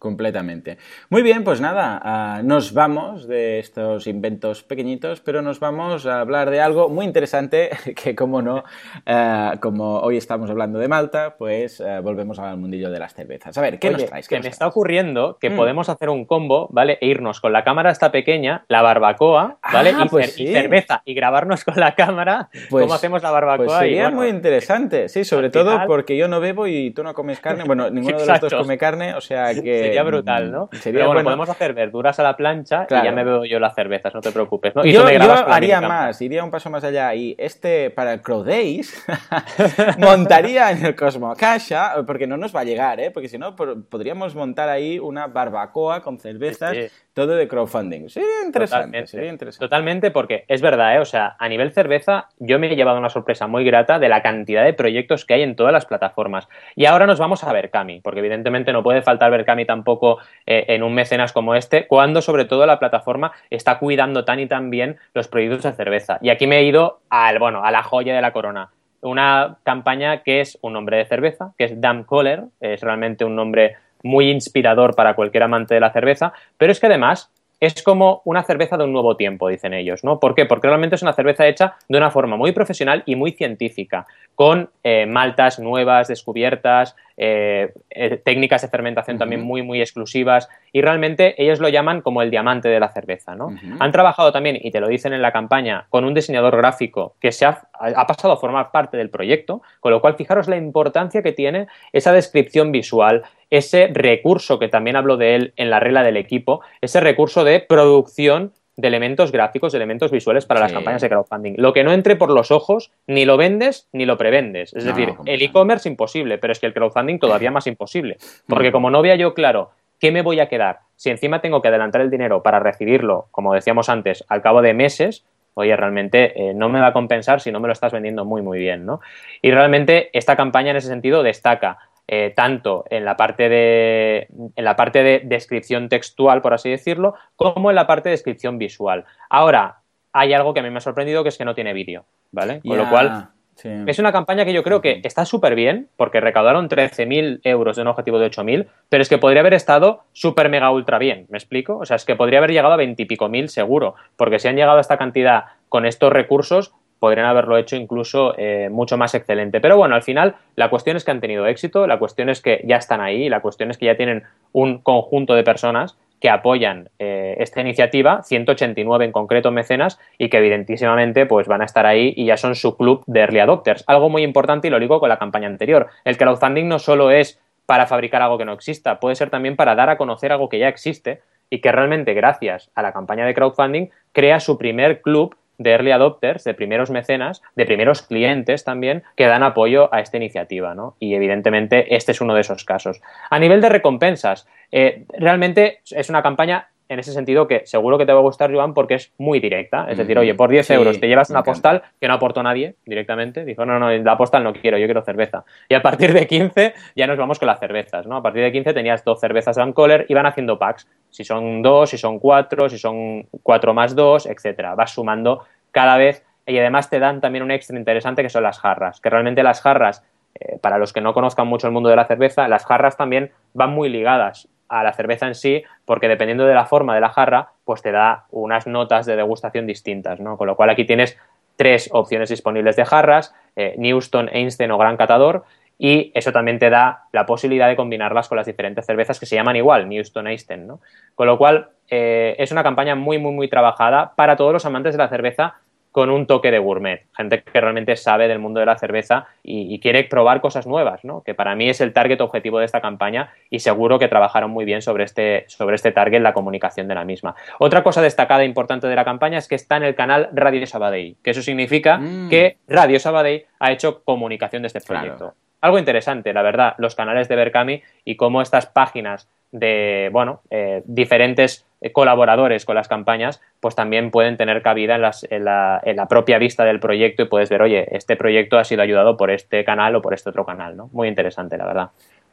Completamente. Muy bien, pues nada, ah, nos vamos de estos inventos pequeñitos, pero nos vamos a hablar de algo muy interesante que, como no, ah, como hoy estamos hablando de Malta, pues ah, volvemos al mundillo de las cervezas. A ver, ¿qué nos traes? que me está ocurriendo que mm. podemos hacer un combo, ¿vale? E irnos con la cámara esta pequeña, la barbacoa, ¿vale? y, pues cerveza, y grabarnos con la cámara pues, cómo hacemos la barbacoa. Pues sería muy interesante, sí, sobre todo porque yo no bebo y tú no comes carne, bueno, ninguno de los dos come carne, o sea que sería brutal, ¿no? Sería Pero bueno, podemos hacer verduras a la plancha y ya me veo yo las cervezas, no te preocupes. ¿no? Y yo, haría más, iría un paso más allá y este, para el Crow Days, montaría en el Cosmo Cacha, porque no nos va a llegar, ¿eh? Porque si no, podríamos montar ahí una barbacoa con cervezas todo de crowdfunding. Sí, interesante, Totalmente, Totalmente, porque es verdad, ¿eh? O sea, a nivel cerveza, yo me he llevado una sorpresa muy grata de la cantidad de proyectos que hay en todas las plataformas. Y ahora nos vamos a ver Cami, porque evidentemente no puede faltar ver Cami tampoco eh, en un mecenas como este, cuando sobre todo la plataforma está cuidando tan y tan bien los proyectos de cerveza. Y aquí me he ido al, bueno, a la joya de la corona. Una campaña que es un nombre de cerveza, que es Damn Collar, es realmente un nombre muy inspirador para cualquier amante de la cerveza, pero es que además es como una cerveza de un nuevo tiempo, dicen ellos, ¿no? ¿Por qué? Porque realmente es una cerveza hecha de una forma muy profesional y muy científica, con eh, maltas nuevas, descubiertas, eh, eh, técnicas de fermentación también muy, muy exclusivas, y realmente ellos lo llaman como el diamante de la cerveza, ¿no? Han trabajado también, y te lo dicen en la campaña, con un diseñador gráfico que se ha, ha pasado a formar parte del proyecto, con lo cual fijaros la importancia que tiene esa descripción visual, ese recurso que también hablo de él en la regla del equipo, ese recurso de producción de elementos gráficos, de elementos visuales para las campañas de crowdfunding. Lo que no entre por los ojos, ni lo vendes ni lo prevendes. Es decir, el e-commerce imposible, pero es que el crowdfunding todavía más imposible. Porque como no vea yo claro qué me voy a quedar, si encima tengo que adelantar el dinero para recibirlo, como decíamos antes, al cabo de meses, oye, realmente eh, no me va a compensar si no me lo estás vendiendo muy, muy bien, ¿no? Y realmente esta campaña en ese sentido destaca eh, tanto en la parte de en la parte de descripción textual, por así decirlo, como en la parte de descripción visual. Ahora, hay algo que a mí me ha sorprendido que es que no tiene vídeo, ¿vale? Con lo cual, es una campaña que yo creo que está súper bien, porque recaudaron 13.000 euros de un objetivo de 8.000, pero es que podría haber estado súper mega ultra bien, ¿me explico? O sea, es que podría haber llegado a 20 y pico mil seguro, porque si han llegado a esta cantidad con estos recursos, podrían haberlo hecho incluso eh, mucho más excelente. Pero bueno, al final la cuestión es que han tenido éxito, la cuestión es que ya están ahí, la cuestión es que ya tienen un conjunto de personas que apoyan eh, esta iniciativa, 189 en concreto mecenas, y que evidentísimamente pues, van a estar ahí y ya son su club de early adopters. Algo muy importante y lo digo con la campaña anterior. El crowdfunding no solo es para fabricar algo que no exista, puede ser también para dar a conocer algo que ya existe y que realmente gracias a la campaña de crowdfunding crea su primer club de early adopters, de primeros mecenas, de primeros clientes también que dan apoyo a esta iniciativa, ¿no? Y evidentemente este es uno de esos casos. A nivel de recompensas, eh, realmente es una campaña en ese sentido que seguro que te va a gustar, Joan, porque es muy directa. Es decir, oye, por 10 euros te llevas una postal que no aportó nadie directamente. Dijo, no, no, la postal no quiero, yo quiero cerveza. Y a partir de 15 ya nos vamos con las cervezas, ¿no? A partir de 15 tenías dos cervezas Van Coller y van haciendo packs. Si son dos, si son cuatro, si son cuatro más dos, etcétera. Vas sumando cada vez y además te dan también un extra interesante que son las jarras, que realmente las jarras, eh, para los que no conozcan mucho el mundo de la cerveza, las jarras también van muy ligadas a la cerveza en sí, porque dependiendo de la forma de la jarra, pues te da unas notas de degustación distintas, ¿no? Con lo cual aquí tienes tres opciones disponibles de jarras, eh, Newston, Einstein o Gran Catador, y eso también te da la posibilidad de combinarlas con las diferentes cervezas que se llaman igual, Newston, Einstein, ¿no? Con lo cual, eh, es una campaña muy, muy, muy trabajada para todos los amantes de la cerveza con un toque de gourmet, gente que realmente sabe del mundo de la cerveza y, quiere probar cosas nuevas, ¿no? que para mí es el target objetivo de esta campaña y seguro que trabajaron muy bien sobre este, sobre este target, la comunicación de la misma. Otra cosa destacada e importante de la campaña es que está en el canal Radio Sabadell, que eso significa mm. que Radio Sabadell ha hecho comunicación de este proyecto. Algo interesante, la verdad, los canales de Berkami y cómo estas páginas de, bueno, eh, diferentes colaboradores con las campañas, pues también pueden tener cabida en, en, la, en, la, propia vista del proyecto y puedes ver, oye, este proyecto ha sido ayudado por este canal o por este otro canal, ¿no? Muy interesante, la verdad.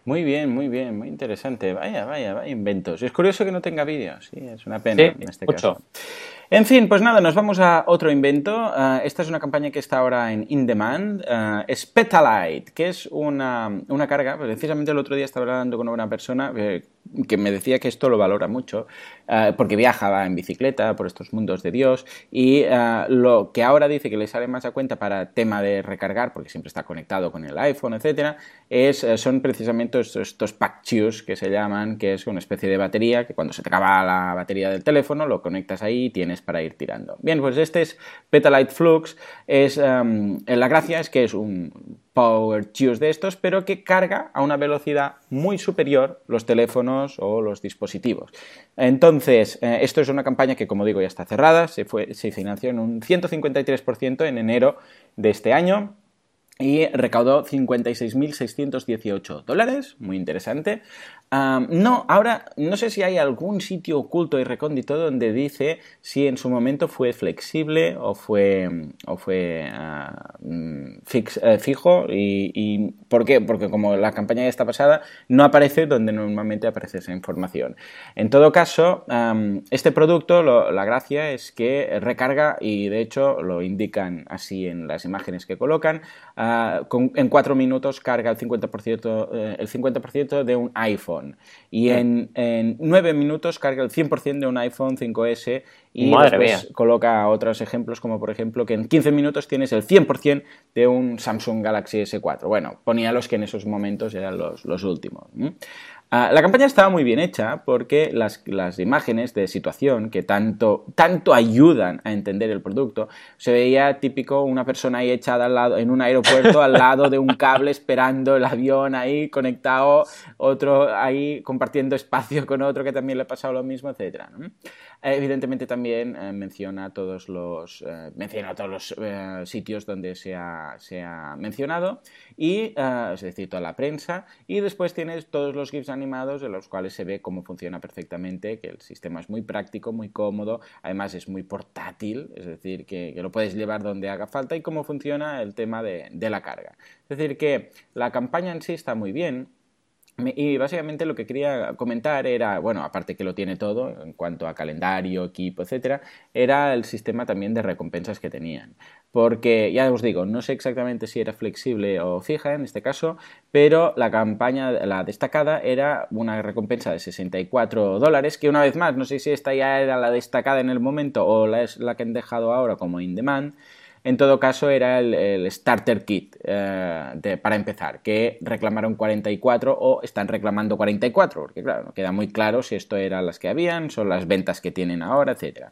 Muy bien, muy bien, muy interesante. Vaya, vaya, vaya inventos. Es curioso que no tenga vídeo, sí, es una pena en este caso. En fin, pues nada, nos vamos a otro invento. Ah, esta es una campaña que está ahora en In Demand. Uh, que es una, una, carga. Precisamente el otro día estaba hablando con una persona eh, que me decía que esto lo valora mucho, ah, porque viajaba en bicicleta por estos mundos de Dios. Y lo que ahora dice que le sale más a cuenta para tema de recargar, porque siempre está conectado con el iPhone, etcétera, es, eh, son precisamente estos, estos pack que se llaman, que es una especie de batería que cuando se te acaba la batería del teléfono lo conectas ahí y tienes para ir tirando. Bien, pues este es Petalite Flux. Es, em, la gracia es que es un Power Choose de estos, pero que carga a una velocidad muy superior los teléfonos o los dispositivos. Entonces, eh, esto es una campaña que, como digo, ya está cerrada, se, fue, se financió en un 153% en enero de este año y recaudó 56.618 dólares, muy interesante no, ahora no sé si hay algún sitio oculto y recóndito donde dice si en su momento fue flexible o fue, o fue ah, mm, eh, fijo. Y, por qué? Porque como la campaña ya está pasada, no aparece donde normalmente aparece esa información. En todo caso, este producto, la gracia es que recarga y de hecho lo indican así en las imágenes que colocan. Ah, en cuatro minutos carga el 50%, eh, el 50 de un iPhone y en, en 9 minutos carga el 100% de un iPhone 5S y después coloca otros ejemplos como por ejemplo que en 15 minutos tienes el 100% de un Samsung Galaxy S4. Bueno, ponía los que en esos momentos eran los, los últimos. Ah, la campaña estaba muy bien hecha porque las, imágenes de situación que tanto, tanto ayudan a entender el producto, se veía típico una persona ahí echada al lado, en un aeropuerto al lado de un cable esperando el avión ahí conectado, otro ahí compartiendo espacio con otro que también le ha pasado lo mismo, etc. Evidentemente también eh, menciona todos los, eh, menciona todos los eh, sitios donde se ha, mencionado, y, es decir, toda la prensa, y después tienes todos los GIFs animados en los cuales se ve cómo funciona perfectamente, que el sistema es muy práctico, muy cómodo, además es muy portátil, es decir, que, lo puedes llevar donde haga falta y cómo funciona el tema de, de la carga. Es decir, que la campaña en sí está muy bien, y básicamente lo que quería comentar era, bueno, aparte que lo tiene todo en cuanto a calendario, equipo, etcétera, era el sistema también de recompensas que tenían. Porque ya os digo, no sé exactamente si era flexible o fija en este caso, pero la campaña, la destacada, era una recompensa de 64 dólares, que una vez más, no sé si esta ya era la destacada en el momento o la es la que han dejado ahora como in demand en todo caso, era el, starter kit eh, para empezar, que reclamaron 44 o están reclamando 44, porque claro, no queda muy claro si esto eran las que habían, son las ventas que tienen ahora, etc.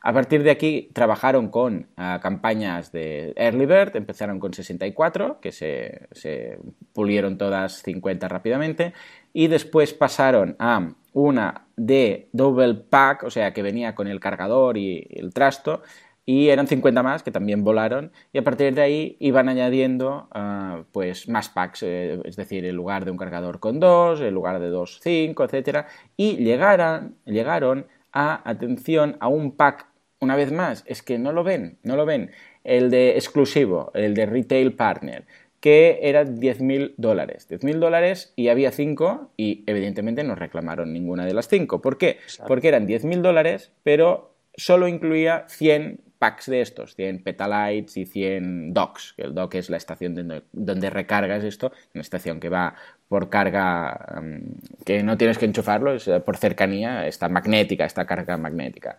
A partir de aquí trabajaron con eh, campañas de Early Bird, empezaron con 64, que se pulieron todas 50 rápidamente, y después pasaron a una de Double Pack, o sea, que venía con el cargador y el trasto, y eran 50 más que también volaron y a partir de ahí iban añadiendo ah, pues más packs, eh, es decir, en lugar de un cargador con dos, en lugar de dos, cinco, etcétera y llegaron, llegaron a, atención, a un pack, una vez más, es que no lo ven, no lo ven, el de exclusivo, el de retail partner, que era 10.000 dólares. 10.000 dólares y había 5 y evidentemente no reclamaron ninguna de las 5. ¿Por qué? Porque eran 10.000 dólares, pero solo incluía 100 packs de estos, 100 petalites y 100 docks, el dock es la estación donde, recargas esto, una estación que va por carga, mm, que no tienes que enchufarlo, es eh, por cercanía, está magnética, esta carga magnética.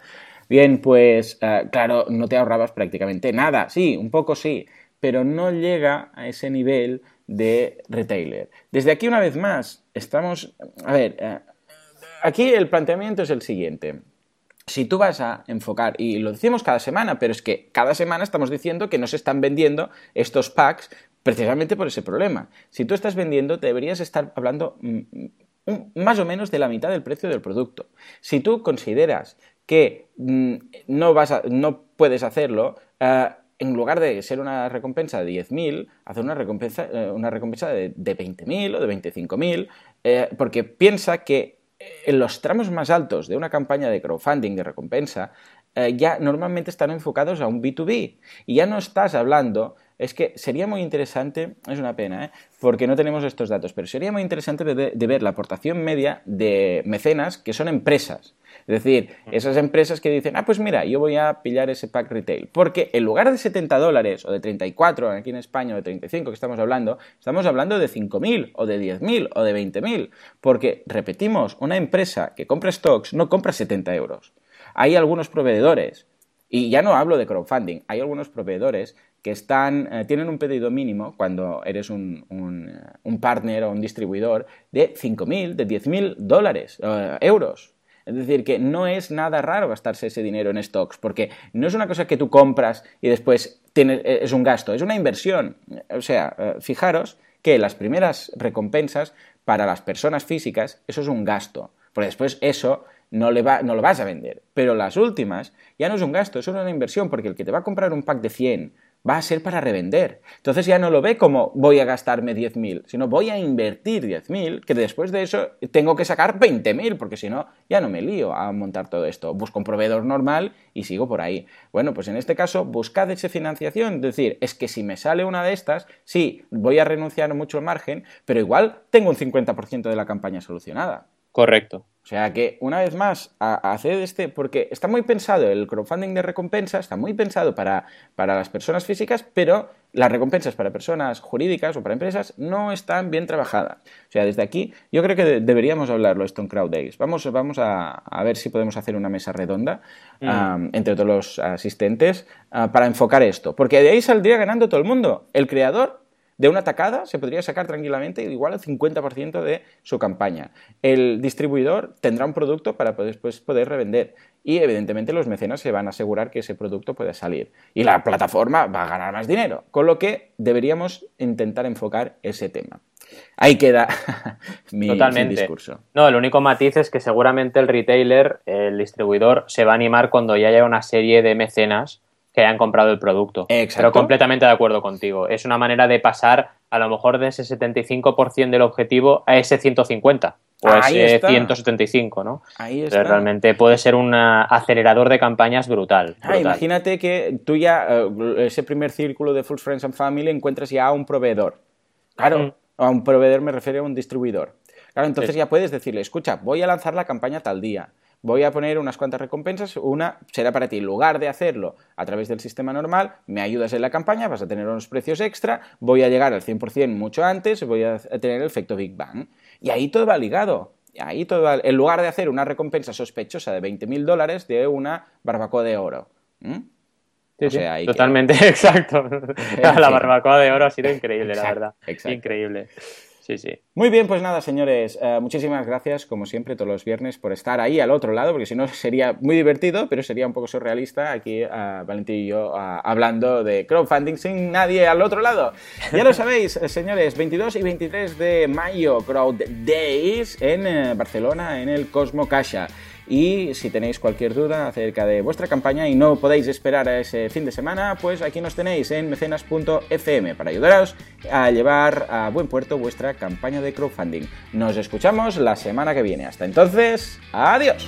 Bien, pues eh, claro, no te ahorrabas prácticamente nada, sí, un poco sí, pero no llega a ese nivel de retailer. Desde aquí, una vez más, estamos, a ver, eh, aquí el planteamiento es el siguiente si tú vas a enfocar, y lo decimos cada semana, pero es que cada semana estamos diciendo que no se están vendiendo estos packs precisamente por ese problema. Si tú estás vendiendo, deberías estar hablando mm, mm, más o menos de la mitad del precio del producto. Si tú consideras que mm, no, vas no puedes hacerlo, eh, en lugar de ser una recompensa de 10.000, hacer una recompensa, eh, una recompensa de, de 20.000 o de 25.000, eh, porque piensa que en los tramos más altos de una campaña de crowdfunding de recompensa eh, ya normalmente están enfocados a un B2B y ya no estás hablando es que sería muy interesante, es una pena, ¿eh? porque no tenemos estos datos, pero sería muy interesante de, ver la aportación media de mecenas que son empresas. Es decir, esas empresas que dicen, ah, pues mira, yo voy a pillar ese pack retail. Porque en lugar de 70 dólares o de 34 aquí en España o de 35 que estamos hablando, estamos hablando de 5.000 o de 10.000 o de 20.000. Porque, repetimos, una empresa que compra stocks no compra 70 euros. Hay algunos proveedores, y ya no hablo de crowdfunding, hay algunos proveedores que están, eh, tienen un pedido mínimo cuando eres un, un, un partner o un distribuidor de 5.000, de 10.000 dólares, eh, euros. Es decir, que no es nada raro gastarse ese dinero en stocks, porque no es una cosa que tú compras y después tienes, eh, es un gasto, es una inversión. O sea, eh, fijaros que las primeras recompensas para las personas físicas, eso es un gasto, porque después eso no, le va, no lo vas a vender. Pero las últimas ya no es un gasto, es una inversión, porque el que te va a comprar un pack de 100 va a ser para revender. Entonces ya no lo ve como voy a gastarme 10.000, sino voy a invertir 10.000, que después de eso tengo que sacar 20.000, porque si no, ya no me lío a montar todo esto. Busco un proveedor normal y sigo por ahí. Bueno, pues en este caso, buscad esa financiación. Es decir, es que si me sale una de estas, sí, voy a renunciar mucho al margen, pero igual tengo un 50% de la campaña solucionada. Correcto. O sea que, una vez más, hacer este, porque está muy pensado, el crowdfunding de recompensa está muy pensado para, para, las personas físicas, pero las recompensas para personas jurídicas o para empresas no están bien trabajadas. O sea, desde aquí yo creo que deberíamos hablarlo esto en Crowd Days. Vamos, vamos a, ver si podemos hacer una mesa redonda mm. entre todos los asistentes ah, para enfocar esto, porque de ahí saldría ganando todo el mundo. El creador de una tacada se podría sacar tranquilamente igual el 50% de su campaña. El distribuidor tendrá un producto para después poder revender y evidentemente los mecenas se van a asegurar que ese producto pueda salir. Y la plataforma va a ganar más dinero, con lo que deberíamos intentar enfocar ese tema. Ahí queda mi, discurso. No, el único matiz es que seguramente el retailer, el distribuidor, se va a animar cuando ya haya una serie de mecenas que hayan comprado el producto. Exacto. Pero completamente de acuerdo contigo. Es una manera de pasar a lo mejor de ese 75% del objetivo a ese 150 o a ese 175, ¿no? Ahí está. Pero realmente puede ser un acelerador de campañas brutal. Ah, imagínate que tú ya, eh, ese primer círculo de Full Friends and Family, encuentras ya a un proveedor. Claro, mm. a un proveedor me refiero a un distribuidor. Claro, entonces ya puedes decirle, escucha, voy a lanzar la campaña tal día voy a poner unas cuantas recompensas. Una será para ti, en lugar de hacerlo a través del sistema normal, me ayudas en la campaña, vas a tener unos precios extra, voy a llegar al 100% mucho antes, voy a tener el efecto Big Bang. Y ahí todo va ligado. Ahí todo en lugar de hacer una recompensa sospechosa de 20.000 dólares, de una barbacoa de oro. totalmente, exacto. la barbacoa de oro ha sido increíble, la verdad. Increíble. Sí, sí. Muy bien, pues nada, señores, eh, muchísimas gracias, como siempre, todos los viernes por estar ahí al otro lado, porque si no sería muy divertido, pero sería un poco surrealista aquí uh, Valentín y yo uh, hablando de crowdfunding sin nadie al otro lado. Ya lo sabéis, eh, señores, 22 y 23 de mayo, Crowd Days en Barcelona, en el Cosmo Caja. Y si tenéis cualquier duda acerca de vuestra campaña y no podéis esperar a ese fin de semana, pues aquí nos tenéis en mecenas.fm para ayudaros a llevar a buen puerto vuestra campaña de crowdfunding. Nos escuchamos la semana que viene. Hasta entonces, adiós.